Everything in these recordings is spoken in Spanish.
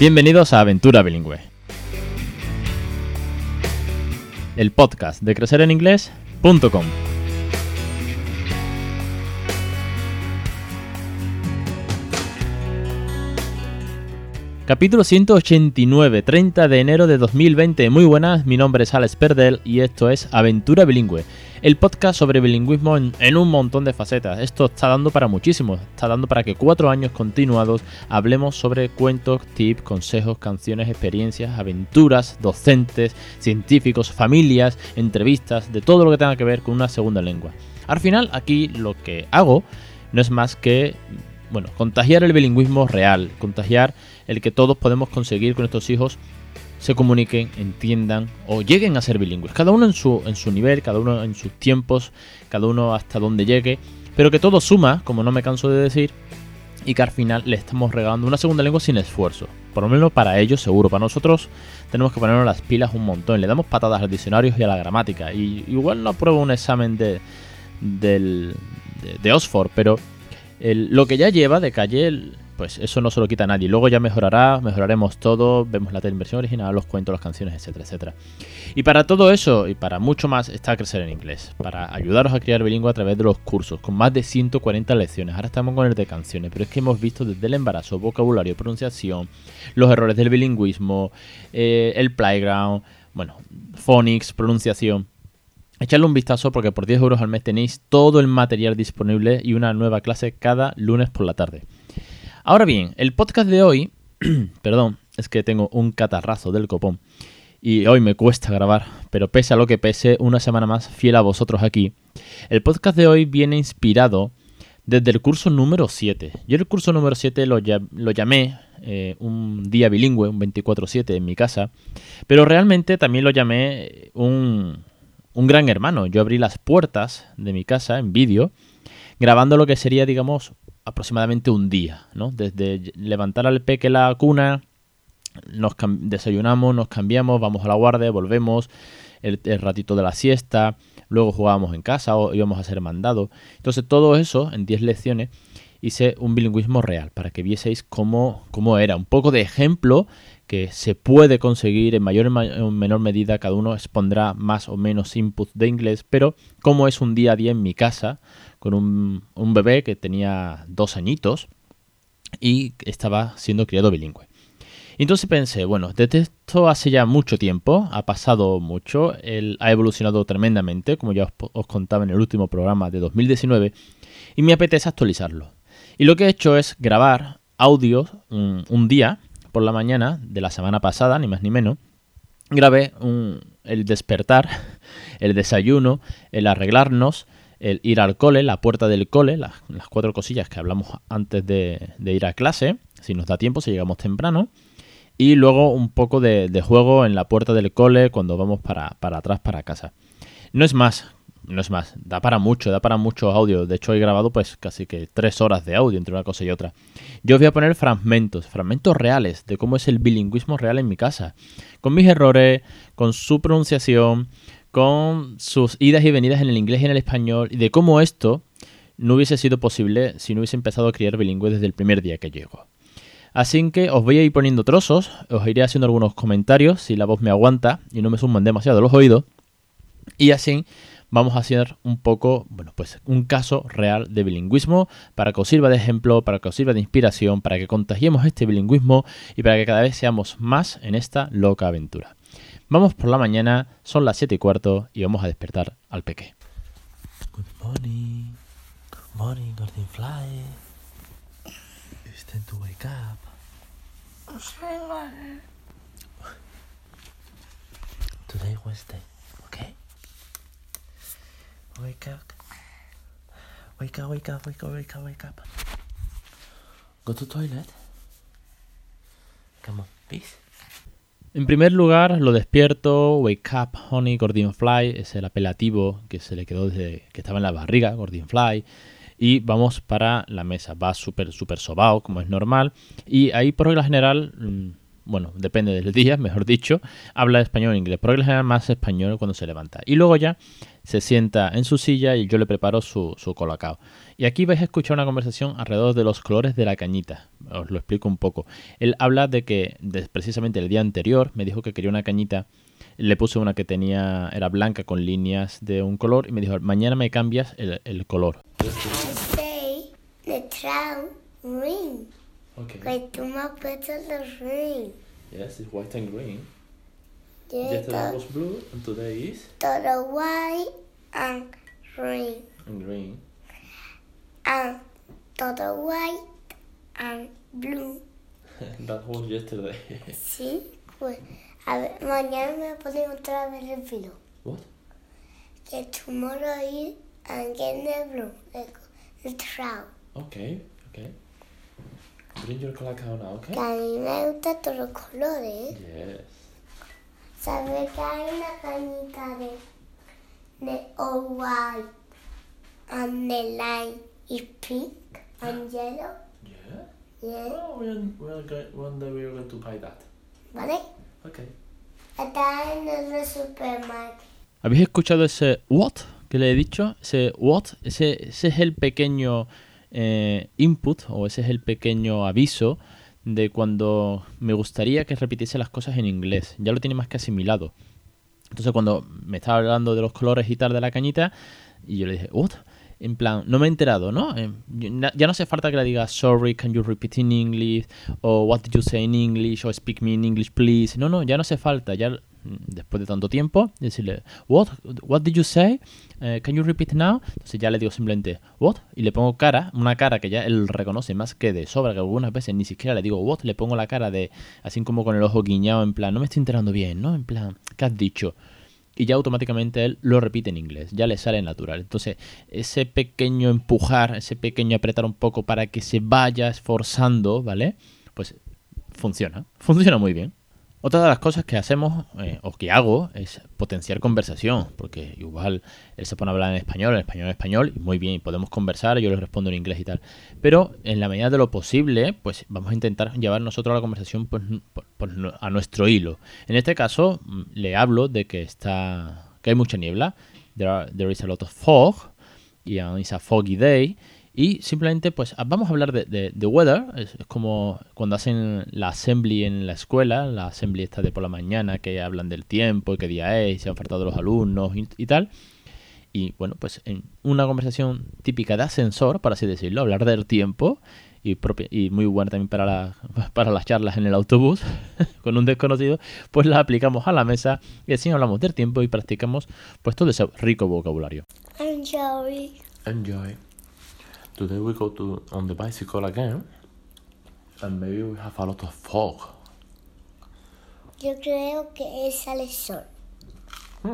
Bienvenidos a Aventura Bilingüe. El podcast de crecereninglés.com. Capítulo 189, 30 de enero de 2020. Muy buenas, mi nombre es Alex Perdel y esto es Aventura Bilingüe, el podcast sobre bilingüismo en, un montón de facetas. Esto está dando para muchísimo, está dando para que cuatro años continuados hablemos sobre cuentos, tips, consejos, canciones, experiencias, aventuras, docentes, científicos, familias, entrevistas, de todo lo que tenga que ver con una segunda lengua. Al final, aquí lo que hago no es más que bueno, contagiar el bilingüismo real, contagiar el que todos podemos conseguir con nuestros hijos se comuniquen, entiendan o lleguen a ser bilingües. Cada uno en su, en su nivel, cada uno en sus tiempos, cada uno hasta donde llegue, pero que todo suma, como no me canso de decir, y que al final le estamos regalando una segunda lengua sin esfuerzo. Por lo menos para ellos, seguro. Para nosotros tenemos que ponernos las pilas un montón. Le damos patadas al diccionario y a la gramática. Y igual no apruebo un examen de, de, de Oxford, pero lo que ya lleva de calle, pues eso no se lo quita a nadie. Luego ya mejorará, mejoraremos todo, vemos la versión original, los cuentos, las canciones, etcétera, etcétera. Y para todo eso y para mucho más está Crecer en Inglés, para ayudaros a crear bilingüe a través de los cursos, con más de 140 lecciones. Ahora estamos con el de canciones, pero es que hemos visto desde el embarazo, vocabulario, pronunciación, los errores del bilingüismo, eh, el playground, bueno, phonics, pronunciación. Echadle un vistazo porque por 10 euros al mes tenéis todo el material disponible y una nueva clase cada lunes por la tarde. Ahora bien, el podcast de hoy, perdón, es que tengo un catarrazo del copón y hoy me cuesta grabar, pero pese a lo que pese, una semana más fiel a vosotros aquí. El podcast de hoy viene inspirado desde el curso número 7. Yo el curso número 7 lo, llamé eh, un día bilingüe, un 24-7 en mi casa, pero realmente también lo llamé un, un gran hermano. Yo abrí las puertas de mi casa en vídeo, grabando lo que sería, digamos, aproximadamente un día, ¿no? Desde levantar al peque la cuna, nos desayunamos, nos cambiamos, vamos a la guardia, volvemos, el, ratito de la siesta, luego jugábamos en casa o íbamos a ser mandados. Entonces todo eso en 10 lecciones hice un bilingüismo real para que vieseis cómo, cómo era. Un poco de ejemplo que se puede conseguir en mayor o menor medida, cada uno expondrá más o menos input de inglés, pero como es un día a día en mi casa, con un, un bebé que tenía dos añitos y estaba siendo criado bilingüe. Entonces pensé, bueno, desde esto hace ya mucho tiempo, ha pasado mucho, él ha evolucionado tremendamente, como ya os, os contaba en el último programa de 2019, y me apetece actualizarlo. Y lo que he hecho es grabar audio un, día por la mañana de la semana pasada, ni más ni menos. Grabé el despertar, el desayuno, el arreglarnos, el ir al cole, la puerta del cole, las, cuatro cosillas que hablamos antes de, ir a clase, si nos da tiempo, si llegamos temprano. Y luego un poco de, juego en la puerta del cole cuando vamos para, para atrás, para casa. No es más, no es más, da para mucho, da para mucho audio. De hecho, he grabado pues casi que tres horas de audio entre una cosa y otra. Yo os voy a poner fragmentos, fragmentos reales de cómo es el bilingüismo real en mi casa. Con mis errores, con su pronunciación, con sus idas y venidas en el inglés y en el español, y de cómo esto no hubiese sido posible si no hubiese empezado a criar bilingüe desde el primer día que llego. Así que os voy a ir poniendo trozos, os iré haciendo algunos comentarios si la voz me aguanta y no me suman demasiado los oídos. Y así vamos a hacer un poco, bueno, pues un caso real de bilingüismo para que os sirva de ejemplo, para que os sirva de inspiración, para que contagiemos este bilingüismo y para que cada vez seamos más en esta loca aventura. Vamos por la mañana, son las 7 y cuarto y vamos a despertar al peque. Good morning, good morning, Golden Fly. It's time to wake up. Today Wednesday. Wake up. Wake up, wake up, wake up, wake up, wake up. Go to toilet. Come on, please. En primer lugar, lo despierto, wake up, honey, Gordian Fly, es el apelativo que se le quedó desde que estaba en la barriga, Gordian Fly, y vamos para la mesa. Va súper, súper sobao, como es normal, y ahí por regla general, mm, bueno, depende del día, mejor dicho, habla español e inglés, pero en general más español cuando se levanta. Y luego ya se sienta en su silla y yo le preparo su, su colacao. Y aquí vais a escuchar una conversación alrededor de los colores de la cañita. Os lo explico un poco. Él habla de que precisamente el día anterior me dijo que quería una cañita. Le puse una que tenía, era blanca con líneas de un color y me dijo, mañana me cambias el, el color. Say the trout green. Okay. Tú me has puesto los green. Yes, it's white and green. Yesterday was blue and today is todo white and green. and green. And todo white and blue. That was yesterday. Sí, pues. A ver, mañana me ponen otra vez el filo. What? Que tomorrow is and get the blue. Like the trout. Okay, okay. Drink your colacao now, okay? Que a mí me gustan todos los colores. Yes. ¿Sabes que hay una cañita de, de all white and the line is pink and yellow? Yeah. Yeah. Well, when, we're going, one day we're going to buy that. ¿Vale? Okay. Está en el supermercado. ¿Habéis escuchado ese what que le he dicho? Ese what, ese, ese es el pequeño eh, input o ese es el pequeño aviso de cuando me gustaría que repitiese las cosas en inglés. Ya lo tiene más que asimilado. Entonces cuando me estaba hablando de los colores y tal de la cañita, y yo le dije, what? En plan, no me he enterado, ¿no? Eh, Ya no hace falta que le diga, sorry, can you repeat in English? O what did you say in English? O speak me in English, please. No, no, ya no hace falta. Ya después de tanto tiempo, decirle, what? What did you say? Eh, can you repeat now? Entonces ya le digo simplemente, what? Y le pongo cara, una cara que ya él reconoce más que de sobra, que algunas veces ni siquiera le digo what, le pongo la cara de, así como con el ojo guiñado, en plan, no me estoy enterando bien, ¿no? En plan, ¿qué has dicho? y ya automáticamente él lo repite en inglés, ya le sale natural. Entonces, ese pequeño empujar, ese pequeño apretar un poco para que se vaya esforzando, ¿vale? Pues funciona, funciona muy bien. Otra de las cosas que hacemos eh, o que hago es potenciar conversación, porque igual él se pone a hablar en español, en español, en español, y muy bien, podemos conversar, yo le respondo en inglés y tal. Pero en la medida de lo posible, pues vamos a intentar llevar nosotros la conversación pues, a nuestro hilo. En este caso, mm, le hablo de que está que hay mucha niebla, there, is a lot of fog, y it's a foggy day. Y simplemente, pues ah, vamos a hablar de, de- de weather. Es, es como cuando hacen la assembly en la escuela, la assembly esta de por la mañana, que hablan del tiempo y qué día es, se han faltado los alumnos y, y tal. Y bueno, pues en una conversación típica de ascensor, por así decirlo, hablar del tiempo y, propia- y muy buena también para, la- para las charlas en el autobús con un desconocido, pues la aplicamos a la mesa y así hablamos del tiempo y practicamos pues todo ese rico vocabulario. I'm sorry. Enjoy. Today we go to on the bicycle again, and maybe we have a lot of fog. Yo creo que sale sol. A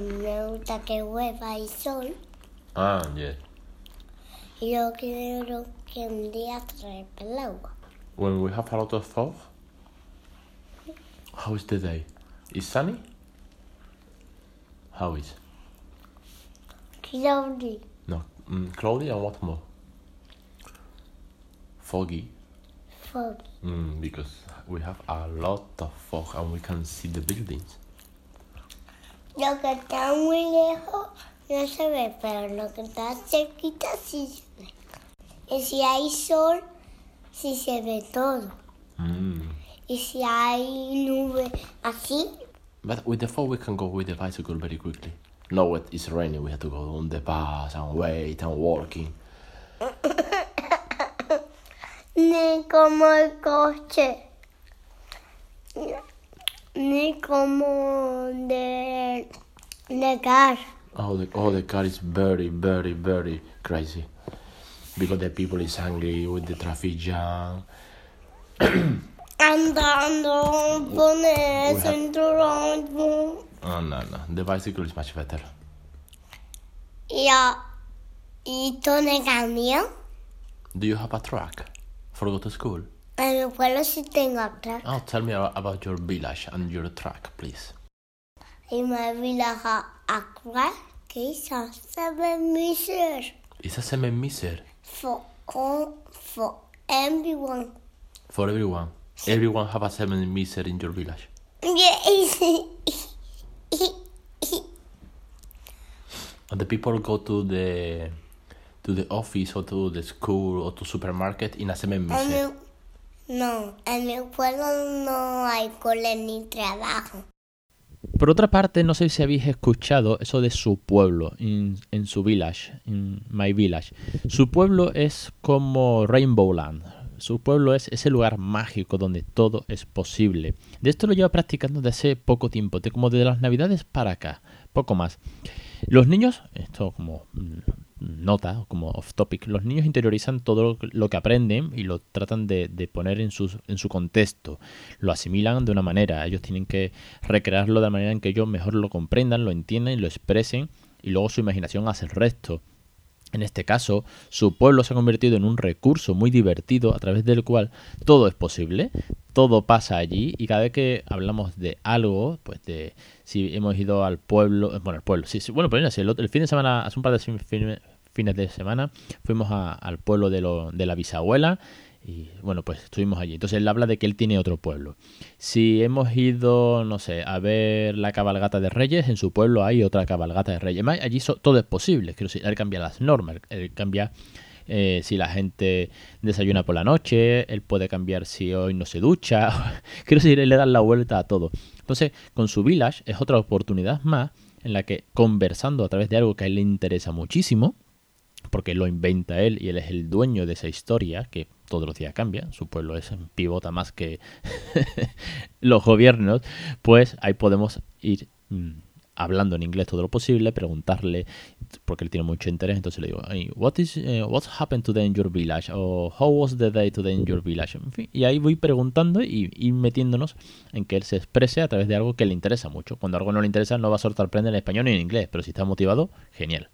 mí me gusta que hueva el sol. Ah, yeah. Yo quiero que un día trae el agua. When we have a lot of fog, how is the day? Is sunny? How is? Cloudy. No, mm, cloudy and what more? Foggy. Fog. Mm, because we have a lot of fog and we can see the buildings. Lo que está muy lejos no se ve, pero lo que está cerquita sí se ve. Y si hay sol, sí se ve todo. Mm. Y si hay nube así, But with the fog, we can go with the bicycle very quickly. No, it's raining, we have to go on the bus and wait and walking. ni como el coche, ni como de, de car. Oh, the oh the car is very, very, very crazy because the people is angry with the traffic jam. Andando, poner el cinturón Oh no, no, the bicycle is much better. y, a- y tone camión. Do you have a truck for go to school? En mi pueblo sí tengo atrás. Oh, tell me about, about your village and your truck, please. In my village aqua, que is a seven meters It's a cement miser. for all, for everyone. For everyone. Everyone have a seven meter in your village. Yes. the people go to the to the office or to the school or to supermarket in En meter. mi- no, en mi pueblo no hay cole ni trabajo. Por otra parte, no sé si habéis escuchado eso de su pueblo, in- en su village, in my village. Su pueblo es como Rainbow Land. Su pueblo es ese lugar mágico donde todo es posible. De esto lo llevo practicando desde hace poco tiempo, de como de las navidades para acá, poco más. Los niños, esto como mm, nota, como off topic, los niños interiorizan todo lo que- aprenden y lo tratan de, de poner en, sus, en su contexto. Lo asimilan de una manera, ellos tienen que recrearlo de la manera en que ellos mejor lo comprendan, lo entiendan y lo expresen y luego su imaginación hace el resto. En este caso, su pueblo se ha convertido en un recurso muy divertido a través del cual todo es posible, todo pasa allí y cada vez que hablamos de algo, pues de si hemos ido al pueblo, eh, bueno, al pueblo, bueno, pues mira, si el, el fin de semana, hace un par de fin- fin- fines de semana, fuimos al pueblo de, lo- de la bisabuela y bueno, pues estuvimos allí. Entonces él habla de que él tiene otro pueblo. Si hemos ido, no sé, a ver la cabalgata de Reyes, en su pueblo hay otra cabalgata de Reyes. Además, allí todo es posible. Quiero decir, él cambia las normas, él cambia eh, si la gente desayuna por la noche, él puede cambiar si hoy no se ducha. Quiero decir, él le da la vuelta a todo. Entonces, con su village es otra oportunidad más en la que conversando a través de algo que a él le interesa muchísimo, porque lo inventa él y él es el dueño de esa historia que todos los días cambia, su pueblo es pivota más que los gobiernos, pues ahí podemos ir mm, hablando en inglés todo lo posible, preguntarle porque él tiene mucho interés, entonces le digo, "Hey, what is eh, what's happened today in your village o how was the day today in your village, en fin, y ahí voy preguntando y, y metiéndonos en que él se exprese a través de algo que le interesa mucho. Cuando algo no le interesa no va a soltar prender en español ni en inglés, pero si está motivado, genial.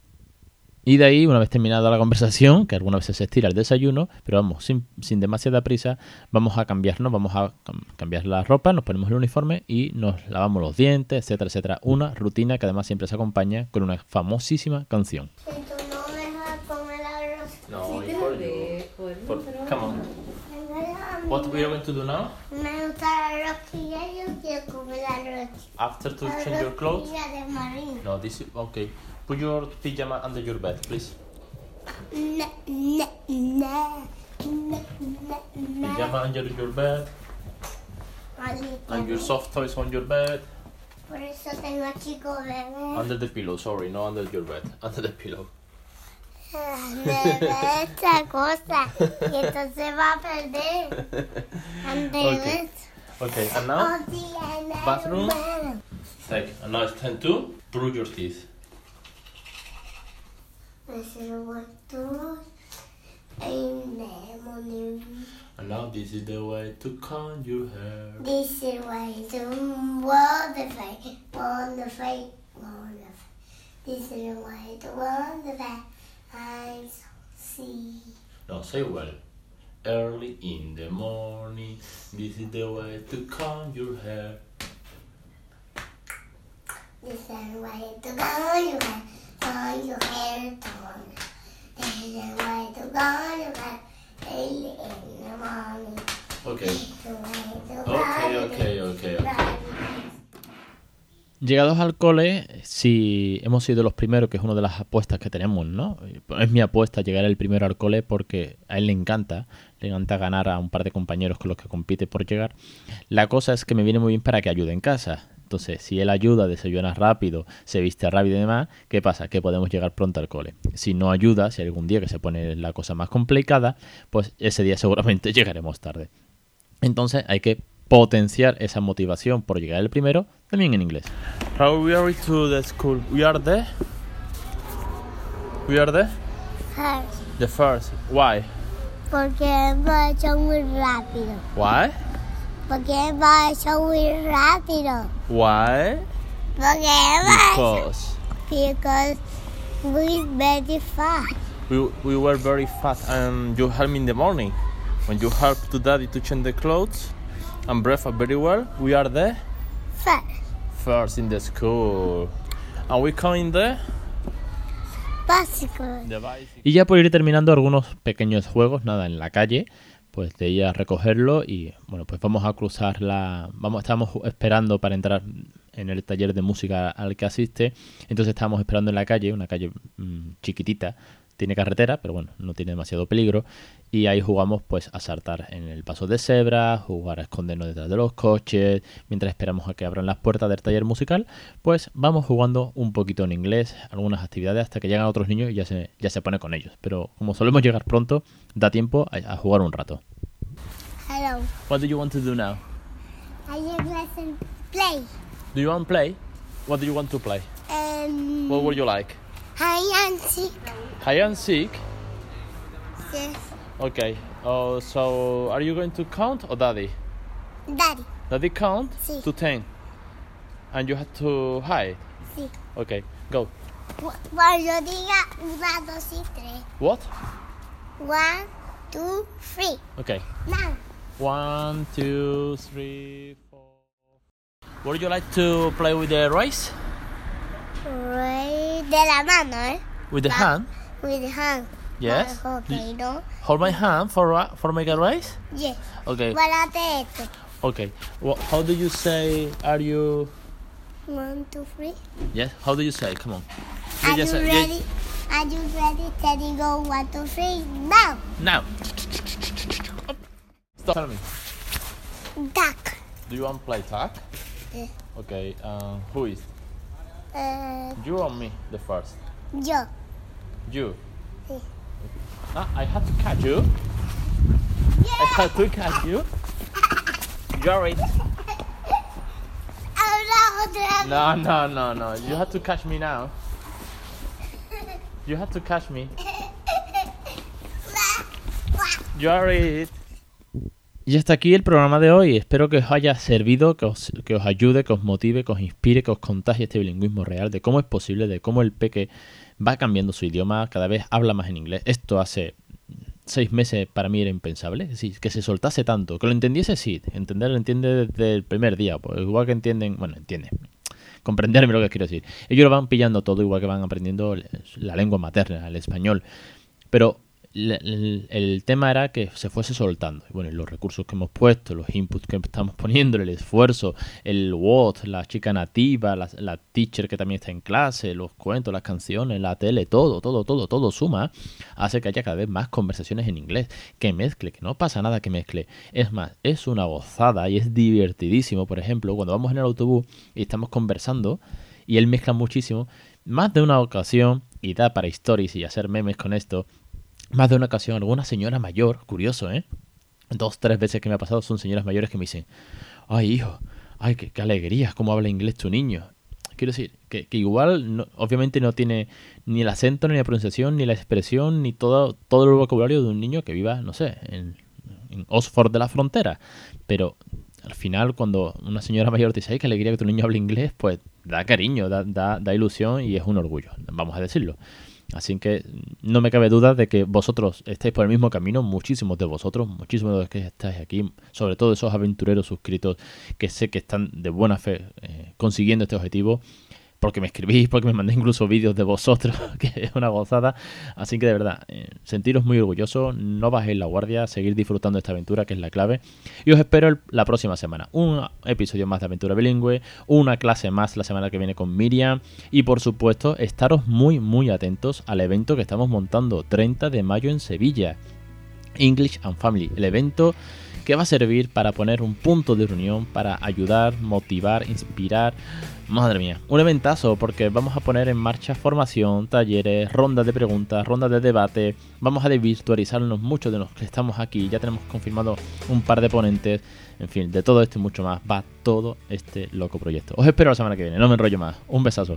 Y de ahí, una vez terminada la conversación, que algunas veces se estira el desayuno, pero vamos, sin, sin demasiada prisa, vamos a cambiarnos, vamos a cam- cambiar la ropa, nos ponemos el uniforme y nos lavamos los dientes, etcétera, etcétera. Una rutina que además siempre se acompaña con una famosísima canción. What we are going to do now? me gusta y ya yo quiero comer arroz. After to Arroz de marino. No, this is okay. Put your pajama under your bed, please. Ne, ne, ne, ne, ne. Pajama under your bed and your soft toys on your bed. Por eso tengo chico bebé. Under the pillow, sorry, no under your bed. Under the pillow. Esta cosa. Y entonces va a perder. Okay. Okay, and now bathroom. take. And now it's time to brush your teeth. And now this is the way to comb your hair. This is why to want the face, want the face, want the face. This is why to want the face. I see. No, say well. Early in the morning, this is the way to comb your hair. This is why to go your to go early in the morning. Okay. Okay, okay, okay. Llegados al cole, si hemos sido los primeros, que es una de las apuestas que tenemos, ¿no? Es mi apuesta llegar el primero al cole porque a él le encanta, le encanta ganar a un par de compañeros con los que compite por llegar. La cosa es que me viene muy bien para que ayude en casa. Entonces, si él ayuda, desayuna rápido, se viste rápido y demás, ¿qué pasa? Que podemos llegar pronto al cole. Si no ayuda, si hay algún día que se pone la cosa más complicada, pues ese día seguramente llegaremos tarde. Entonces hay que potenciar esa motivación por llegar el primero también en inglés. How we are to the school? We are there. We are there. First, The first. Why? porque hecho muy rápido. Why? Porque va hecho muy rápido. Why? Porque va Because because we very fast. we, we were very fast and you helped me in the morning. When you helped to daddy to change the clothes and breakfast very well, we are there First, first in the school. And we come in there. bicycle. Y ya por ir terminando algunos pequeños juegos, nada, en la calle, pues de ir a recogerlo y bueno, pues vamos a cruzar la... Vamos, estamos esperando para entrar en el taller de música al que asiste, entonces estábamos esperando en la calle, una calle mm, chiquitita, tiene carretera, pero bueno, no tiene demasiado peligro. Y ahí jugamos pues a saltar en el paso de cebra, jugar a escondernos detrás de los coches, mientras esperamos a que abran las puertas del taller musical, pues vamos jugando un poquito en inglés, algunas actividades hasta que llegan otros niños y ya se, ya se pone con ellos. Pero como solemos llegar pronto, da tiempo a, a jugar un rato. Hello. What do you want to do now? I play. Do you want to play? What do you want to play? Um, What would you like? Hide and seek. Hide and seek. Yes. Okay. Oh, so are you going to count or daddy? Daddy. Daddy count Sí. to ten, and you have to hide. Sí. Okay, go. Cu- Cuando yo diga una, dos y tres. What? One, two, three. Okay. Now. One, two, three, four. Would you like to play with the rice? Right. De la mano, ¿eh? With the Ah. hand? With the hand. Yes. Okay, no. Hold my hand for for make a rice. Yes. Okay. Okay. Well, how do you say? Are you? One, two, three. Yes. How do you say? Come on. Are you say- ready? Are you ready? Steady, go. One, two, three. Now. Now. Stop. Tell me. Duck. Do you want to play tag? Yeah. Okay. Uh, who is? Uh, You or me? The first. yo. You. Sí. Ah, I had to catch you. I had to catch you. You're it. Ahora otra vez. No, no, no, no. You have to catch me now. You have to catch me. You're it. Y hasta aquí el programa de hoy. Espero que os haya servido, que os, que os ayude, que os motive, que os inspire, que os contagie este bilingüismo real, de cómo es posible, de cómo el peque va cambiando su idioma, cada vez habla más en inglés. Esto hace seis meses para mí era impensable. Es decir, que se soltase tanto, que lo entendiese, sí. Entender lo entiende desde el primer día. Pues igual que entienden, bueno, entienden. Comprenderme lo que quiero decir. Ellos lo van pillando todo igual que van aprendiendo la lengua materna, el español. Pero el, tema era que se fuese soltando. Bueno, los recursos que hemos puesto, los inputs que estamos poniendo, el esfuerzo, el what, la chica nativa, la, la teacher que también está en clase, los cuentos, las canciones, la tele, todo, todo, todo, todo suma, hace que haya cada vez más conversaciones en inglés. Que mezcle, que no pasa nada que mezcle. Es más, es una gozada y es divertidísimo, por ejemplo, cuando vamos en el autobús y estamos conversando y él mezcla muchísimo, más de una ocasión, y da para stories y hacer memes con esto, más de una ocasión, alguna señora mayor, curioso, ¿eh? Dos, tres veces que me ha pasado son señoras mayores que me dicen, ay hijo, ay, qué, qué alegría, cómo habla inglés tu niño. Quiero decir, que, igual, obviamente no tiene ni el acento, ni la pronunciación, ni la expresión, ni todo, todo el vocabulario de un niño que viva, no sé, en, en Oxford de la frontera. Pero al final, cuando una señora mayor te dice, ay, qué alegría que tu niño hable inglés, pues da cariño, da, da, da ilusión y es un orgullo, vamos a decirlo. Así que no me cabe duda de que vosotros estáis por el mismo camino, muchísimos de vosotros, muchísimos de los que estáis aquí, sobre todo esos aventureros suscritos que sé que están de buena fe eh, consiguiendo este objetivo, porque me escribís, porque me mandéis incluso vídeos de vosotros, que es una gozada. Así que de verdad, eh, sentiros muy orgullosos, no bajéis la guardia, seguir disfrutando de esta aventura, que es la clave. Y os espero la próxima semana. Un episodio más de Aventura Bilingüe, una clase más la semana que viene con Miriam. Y por supuesto, estaros muy, muy atentos al evento que estamos montando 30 de mayo en Sevilla. English and Family, el evento que va a servir para poner un punto de reunión, para ayudar, motivar, inspirar. Madre mía, un eventazo porque vamos a poner en marcha formación, talleres, rondas de preguntas, rondas de debate. Vamos a desvirtualizarnos mucho de los que estamos aquí. Ya tenemos confirmado un par de ponentes. En fin, de todo esto y mucho más va todo este loco proyecto. Os espero la semana que viene, no me enrollo más. Un besazo.